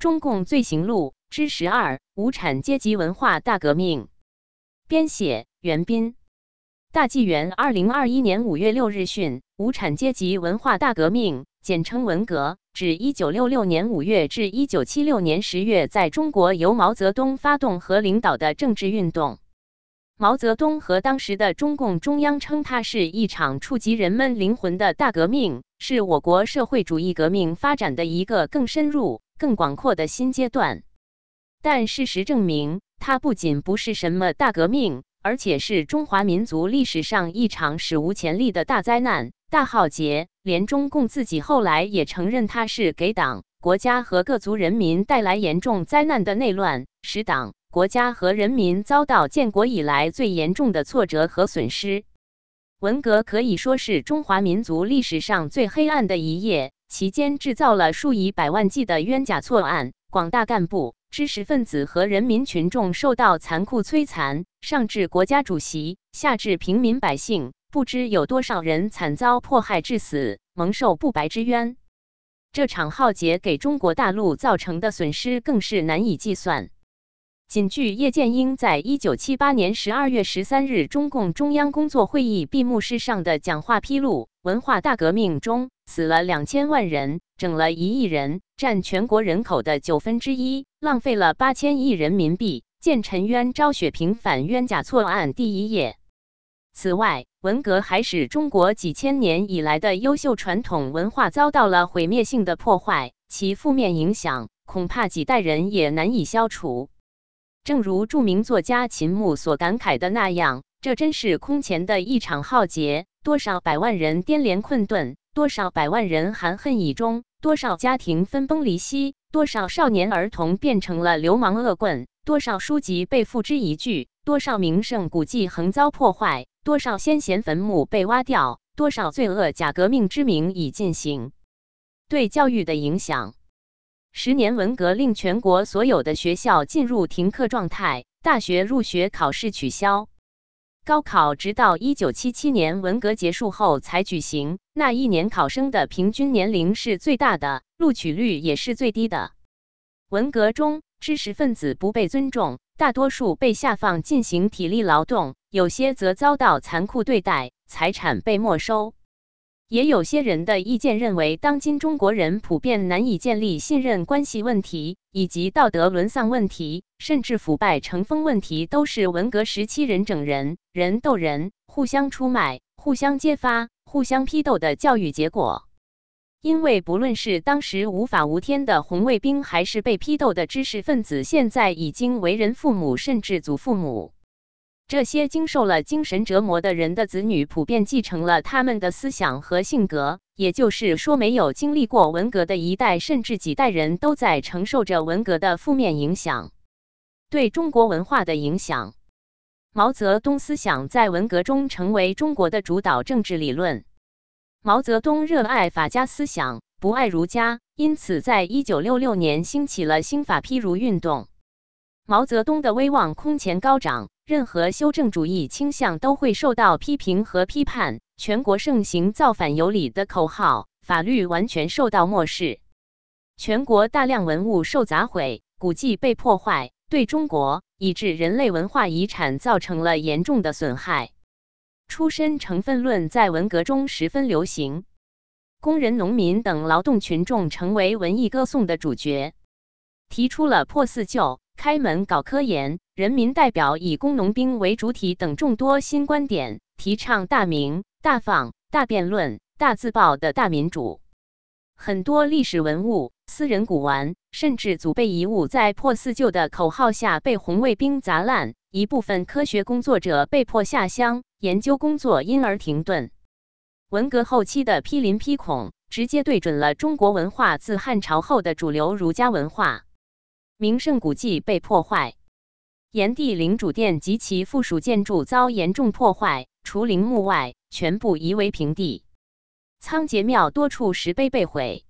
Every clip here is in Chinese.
中共罪行录之十二：无产阶级文化大革命。编写：袁斌。大纪元二零二一年五月六日讯：无产阶级文化大革命，简称文革，指一九六六年五月至一九七六年十月在中国由毛泽东发动和领导的政治运动。毛泽东和当时的中共中央称它是一场触及人们灵魂的大革命，是我国社会主义革命发展的一个更深入、更广阔的新阶段。但事实证明，它不仅不是什么大革命。而且是中华民族历史上一场史无前例的大灾难、大浩劫，连中共自己后来也承认，它是给党、国家和各族人民带来严重灾难的内乱，使党、国家和人民遭到建国以来最严重的挫折和损失。文革可以说是中华民族历史上最黑暗的一页，其间制造了数以百万计的冤假错案，广大干部。知识分子和人民群众受到残酷摧残，上至国家主席，下至平民百姓，不知有多少人惨遭迫害致死，蒙受不白之冤。这场浩劫给中国大陆造成的损失更是难以计算。仅据叶剑英在一九七八年十二月十三日中共中央工作会议闭幕式上的讲话披露，文化大革命中死了两千万人，整了一亿人，占全国人口的九分之一。浪费了八千亿人民币，见陈冤昭雪平反冤假错案第一页。此外，文革还使中国几千年以来的优秀传统文化遭到了毁灭性的破坏，其负面影响恐怕几代人也难以消除。正如著名作家秦牧所感慨的那样，这真是空前的一场浩劫，多少百万人颠连困顿，多少百万人含恨以终，多少家庭分崩离析。多少少年儿童变成了流氓恶棍？多少书籍被付之一炬？多少名胜古迹横遭破坏？多少先贤坟墓被挖掉？多少罪恶假革命之名已进行？对教育的影响：十年文革令全国所有的学校进入停课状态，大学入学考试取消。高考直到一九七七年文革结束后才举行，那一年考生的平均年龄是最大的，录取率也是最低的。文革中，知识分子不被尊重，大多数被下放进行体力劳动，有些则遭到残酷对待，财产被没收。也有些人的意见认为，当今中国人普遍难以建立信任关系问题，以及道德沦丧问题，甚至腐败成风问题，都是文革时期人整人、人斗人、互相出卖、互相揭发、互相批斗的教育结果。因为不论是当时无法无天的红卫兵，还是被批斗的知识分子，现在已经为人父母，甚至祖父母。这些经受了精神折磨的人的子女，普遍继承了他们的思想和性格。也就是说，没有经历过文革的一代，甚至几代人都在承受着文革的负面影响。对中国文化的影响，毛泽东思想在文革中成为中国的主导政治理论。毛泽东热爱法家思想，不爱儒家，因此在一九六六年兴起了新法批儒运动。毛泽东的威望空前高涨。任何修正主义倾向都会受到批评和批判。全国盛行“造反有理”的口号，法律完全受到漠视。全国大量文物受砸毁，古迹被破坏，对中国以至人类文化遗产造成了严重的损害。出身成分论在文革中十分流行，工人、农民等劳动群众成为文艺歌颂的主角，提出了破四旧。开门搞科研，人民代表以工农兵为主体等众多新观点，提倡大明、大放、大辩论、大自报的大民主。很多历史文物、私人古玩，甚至祖辈遗物，在破四旧的口号下被红卫兵砸烂。一部分科学工作者被迫下乡，研究工作因而停顿。文革后期的批林批孔，直接对准了中国文化自汉朝后的主流儒家文化。名胜古迹被破坏，炎帝陵主殿及其附属建筑遭严重破坏，除陵墓外，全部夷为平地。仓颉庙多处石碑被毁，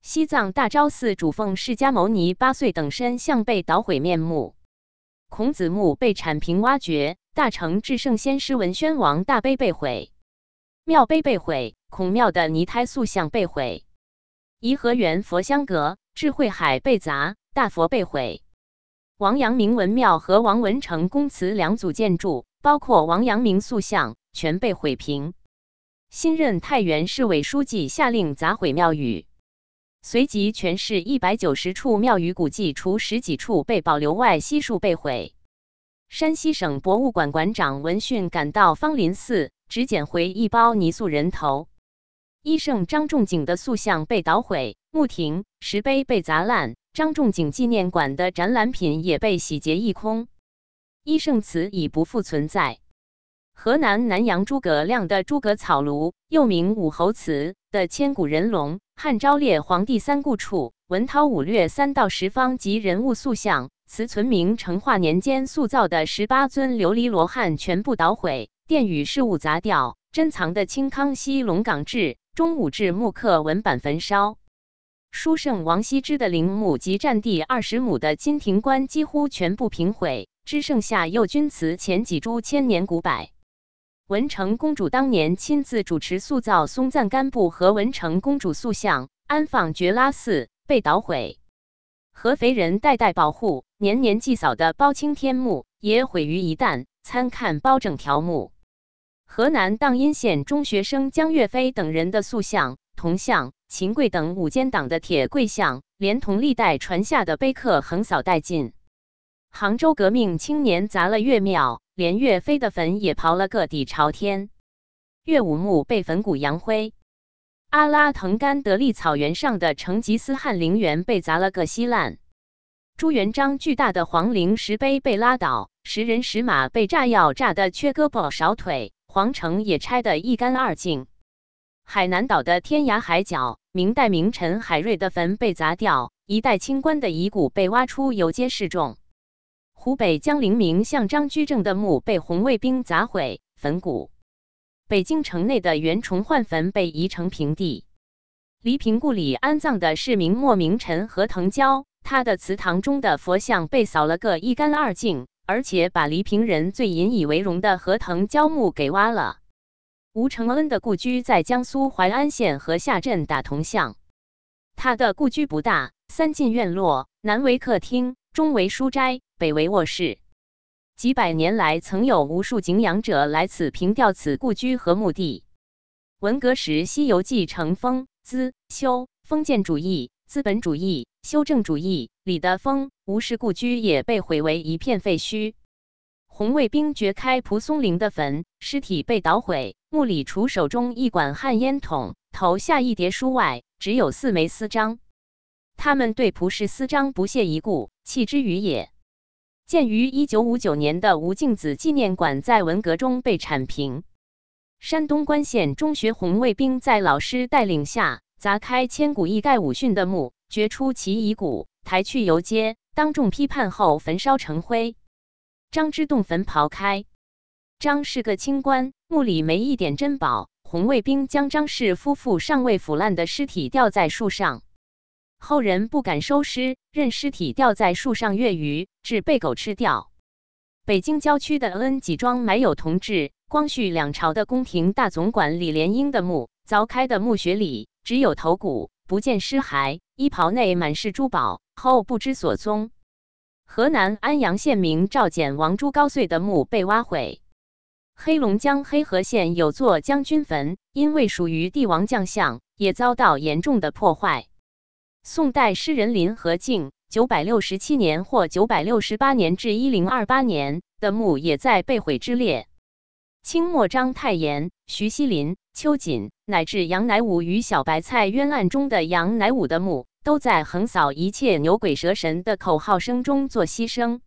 西藏大昭寺主奉释迦牟尼八岁等身像被捣毁面目，孔子墓被铲平挖掘，大成至圣先师文宣王大碑被毁，庙碑被毁，孔庙的泥胎塑像被毁。颐和园佛香阁、智慧海被砸，大佛被毁。王阳明文庙和王文成公祠两组建筑，包括王阳明塑像，全被毁平。新任太原市委书记下令砸毁庙宇，随即全市一百九十处庙宇古迹，除十几处被保留外，悉数被毁。山西省博物馆馆长闻讯赶到芳林寺，只捡回一包泥塑人头。医圣张仲景的塑像被捣毁，墓亭、石碑被砸烂，张仲景纪念馆的展览品也被洗劫一空。医圣祠已不复存在。河南南阳诸葛亮的诸葛草庐，又名武侯祠的千古人龙、汉昭烈皇帝三顾处、文韬武略三到十方及人物塑像，祠存明成化年间塑造的十八尊琉璃罗汉全部捣毁，殿宇饰物砸掉，珍藏的清康熙龙岗志。中武至木刻文版焚烧，书圣王羲之的陵墓及占地二十亩的金庭观几乎全部平毁，只剩下右军祠前几株千年古柏。文成公主当年亲自主持塑造松赞干布和文成公主塑像，安放觉拉寺被捣毁。合肥人代代保护、年年祭扫的包青天墓也毁于一旦，参看包拯条墓。河南荡阴县中学生江岳飞等人的塑像、铜像、秦桧等五奸党的铁跪像，连同历代传下的碑刻横扫殆尽。杭州革命青年砸了岳庙，连岳飞的坟也刨了个底朝天。岳武穆被焚骨扬灰。阿拉腾干德利草原上的成吉思汗陵园被砸了个稀烂。朱元璋巨大的皇陵石碑被拉倒，石人石马被炸药炸得缺胳膊少腿。皇城也拆得一干二净。海南岛的天涯海角，明代名臣海瑞的坟被砸掉，一代清官的遗骨被挖出游街示众。湖北江陵名相张居正的墓被红卫兵砸毁坟骨。北京城内的袁崇焕坟被夷成平地。黎平故里安葬的是明末名臣何腾蛟，他的祠堂中的佛像被扫了个一干二净。而且把黎平人最引以为荣的河藤焦木给挖了。吴承恩的故居在江苏淮安县河下镇打铜巷。他的故居不大，三进院落，南为客厅，中为书斋，北为卧室。几百年来，曾有无数景仰者来此凭吊此故居和墓地。文革时，《西游记》成封资修封建主义、资本主义、修正主义。李德丰吴氏故居也被毁为一片废墟。红卫兵掘开蒲松龄的坟，尸体被捣毁，墓里除手中一管旱烟筒、头下一叠书外，只有四枚私章。他们对蒲氏私章不屑一顾，弃之于野。建于一九五九年的吴敬梓纪念馆在文革中被铲平。山东冠县中学红卫兵在老师带领下砸开千古一盖武训的墓，掘出其遗骨。抬去游街，当众批判后焚烧成灰。张之洞坟刨开，张是个清官，墓里没一点珍宝。红卫兵将张氏夫妇尚未腐烂的尸体吊在树上，后人不敢收尸，任尸体吊在树上月余，致被狗吃掉。北京郊区的恩济庄埋有同治、光绪两朝的宫廷大总管李莲英的墓，凿开的墓穴里只有头骨，不见尸骸，衣袍内满是珠宝。后不知所踪。河南安阳县民赵简王朱高燧的墓被挖毁。黑龙江黑河县有座将军坟，因为属于帝王将相，也遭到严重的破坏。宋代诗人林和靖（九百六十七年或九百六十八年至一零二八年）的墓也在被毁之列。清末章太炎、徐锡麟、秋瑾乃至杨乃武与小白菜冤案中的杨乃武的墓。都在横扫一切牛鬼蛇神的口号声中做牺牲。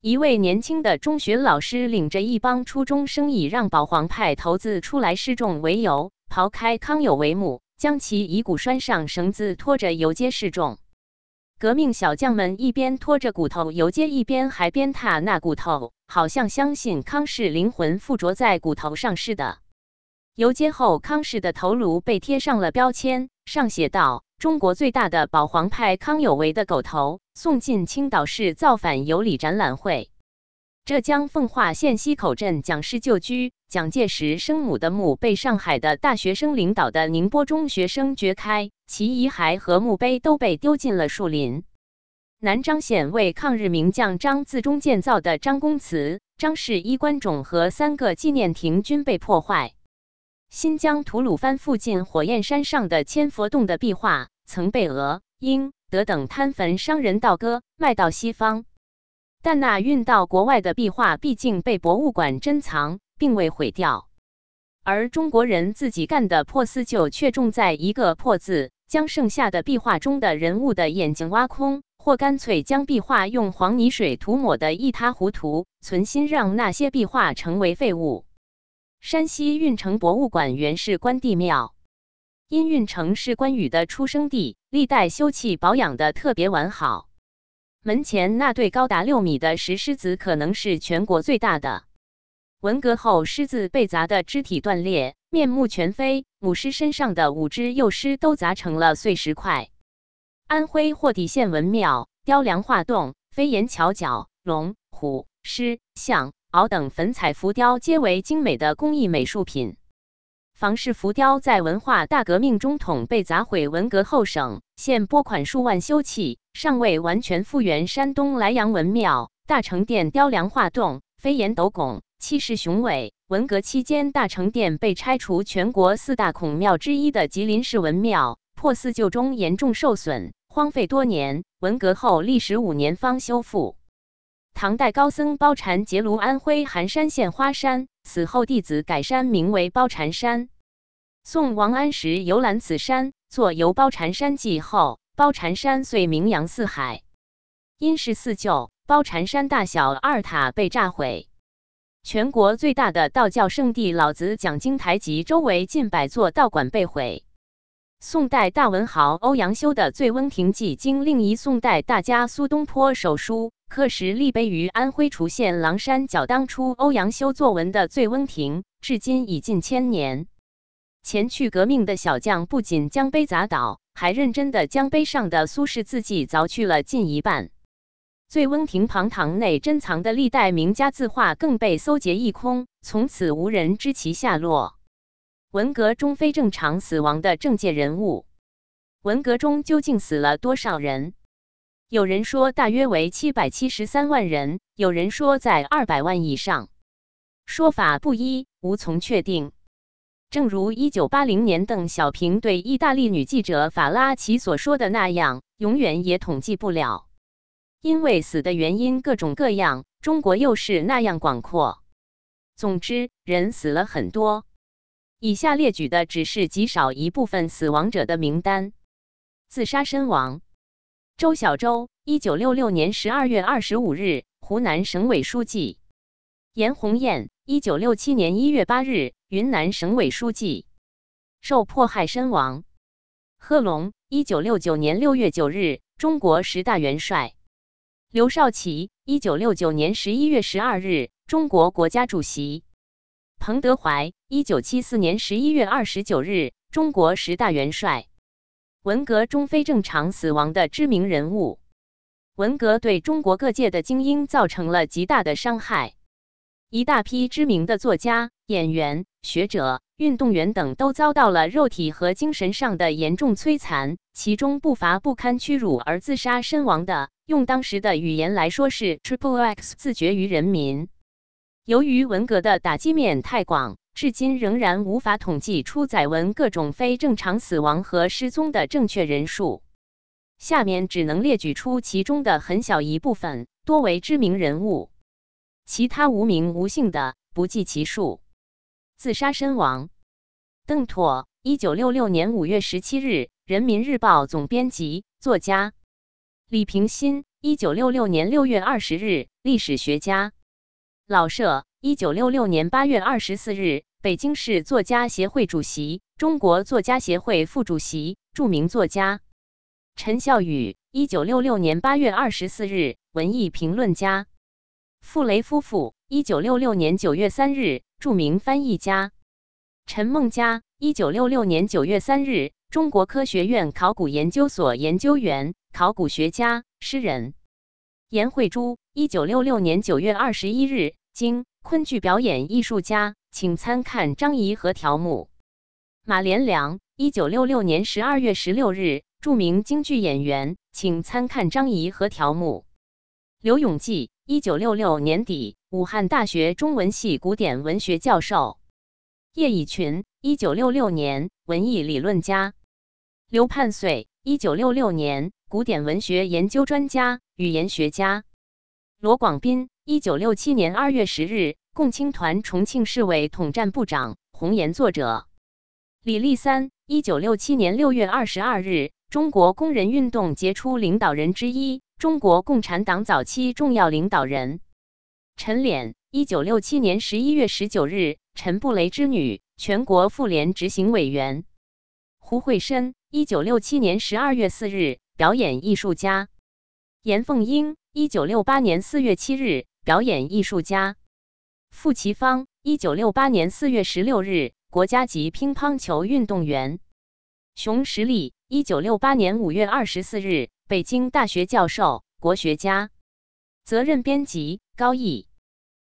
一位年轻的中学老师领着一帮初中生，以让保皇派头子出来示众为由，刨开康有为墓，将其遗骨拴上绳子，拖着游街示众。革命小将们一边拖着骨头游街，一边还鞭挞那骨头，好像相信康氏灵魂附着在骨头上似的。游街后，康氏的头颅被贴上了标签，上写道。中国最大的保皇派康有为的狗头送进青岛市造反有礼展览会。浙江奉化县西口镇蒋氏旧居，蒋介石生母的墓被上海的大学生领导的宁波中学生掘开，其遗骸和墓碑都被丢进了树林。南漳县为抗日名将张自忠建造的张公祠、张氏衣冠冢和三个纪念亭均被破坏。新疆吐鲁番附近火焰山上的千佛洞的壁画，曾被俄、英、德等贪坟商人盗割，卖到西方。但那运到国外的壁画毕竟被博物馆珍藏，并未毁掉，而中国人自己干的破四旧却重在一个“破”字，将剩下的壁画中的人物的眼睛挖空，或干脆将壁画用黄泥水涂抹得一塌糊涂，存心让那些壁画成为废物。山西运城博物馆原是关帝庙，因运城是关羽的出生地，历代修葺保养的特别完好。门前那对高达六米的石狮子，可能是全国最大的。文革后，狮子被砸得肢体断裂，面目全非，母狮身上的五只幼狮都砸成了碎石块。安徽霍底县文庙雕梁画栋、飞檐翘角、龙、虎、狮、象、鳌等粉彩浮雕，皆为精美的工艺美术品。房氏浮雕在文化大革命中统被砸毁，文革后省县拨款数万修葺。尚未完全复原。山东莱阳文庙大成殿雕梁画栋、飞檐斗拱，气势雄伟。文革期间，大成殿被拆除，全国四大孔庙之一的吉林市文庙破四旧中严重受损，荒废多年。文革后历时五年方修复。唐代高僧包禅结庐安徽含山县花山，死后弟子改山名为包禅山。宋王安石游览此山，作《游包禅山记》后。包禅山遂名扬四海，因是四旧，包禅山大小二塔被炸毁。全国最大的道教圣地老子讲经台及周围近百座道观被毁。宋代大文豪欧阳修的《醉翁亭记》经另一宋代大家苏东坡手书刻石立碑于安徽滁县狼山脚。当初欧阳修作文的醉翁亭，至今已近千年。前去革命的小将不仅将碑砸倒。还认真地将碑上的苏轼字迹凿去了近一半。醉翁亭旁堂内珍藏的历代名家字画更被搜劫一空，从此无人知其下落。文革中非正常死亡的政界人物，文革中究竟死了多少人？有人说大约为七百七十三万人，有人说在二百万以上，说法不一，无从确定。正如一九八零年邓小平对意大利女记者法拉奇所说的那样，永远也统计不了，因为死的原因各种各样，中国又是那样广阔。总之，人死了很多。以下列举的只是极少一部分死亡者的名单。自杀身亡：周小舟，一九六六年十二月二十五日，湖南省委书记；严红艳，一九六七年一月八日。云南省委书记受迫害身亡。贺龙，一九六九年六月九日，中国十大元帅。刘少奇，一九六九年十一月十二日，中国国家主席。彭德怀，一九七四年十一月二十九日，中国十大元帅。文革中非正常死亡的知名人物。文革对中国各界的精英造成了极大的伤害，一大批知名的作家、演员。学者、运动员等都遭到了肉体和精神上的严重摧残，其中不乏不堪屈辱而自杀身亡的。用当时的语言来说，是 Triple X 自绝于人民。由于文革的打击面太广，至今仍然无法统计出载文各种非正常死亡和失踪的正确人数。下面只能列举出其中的很小一部分，多为知名人物，其他无名无姓的不计其数。自杀身亡。邓拓，一九六六年五月十七日，《人民日报》总编辑、作家。李平新，一九六六年六月二十日，历史学家。老舍，一九六六年八月二十四日，北京市作家协会主席、中国作家协会副主席，著名作家。陈孝宇，一九六六年八月二十四日，文艺评论家。傅雷夫妇，一九六六年九月三日。著名翻译家陈梦家，一九六六年九月三日，中国科学院考古研究所研究员、考古学家、诗人。严慧珠，一九六六年九月二十一日，京昆剧表演艺术家，请参看张仪和条目。马连良，一九六六年十二月十六日，著名京剧演员，请参看张仪和条目。刘永济，一九六六年底，武汉大学中文系古典文学教授。叶以群，一九六六年，文艺理论家。刘盼岁，一九六六年，古典文学研究专家、语言学家。罗广斌，一九六七年二月十日，共青团重庆市委统战部长、红岩作者。李立三，一九六七年六月二十二日，中国工人运动杰出领导人之一，中国共产党早期重要领导人。陈敛，一九六七年十一月十九日，陈布雷之女，全国妇联执行委员。胡慧申，一九六七年十二月四日，表演艺术家。严凤英。一九六八年四月七日，表演艺术家傅其芳。一九六八年四月十六日，国家级乒乓球运动员熊十力。一九六八年五月二十四日，北京大学教授、国学家。责任编辑：高毅。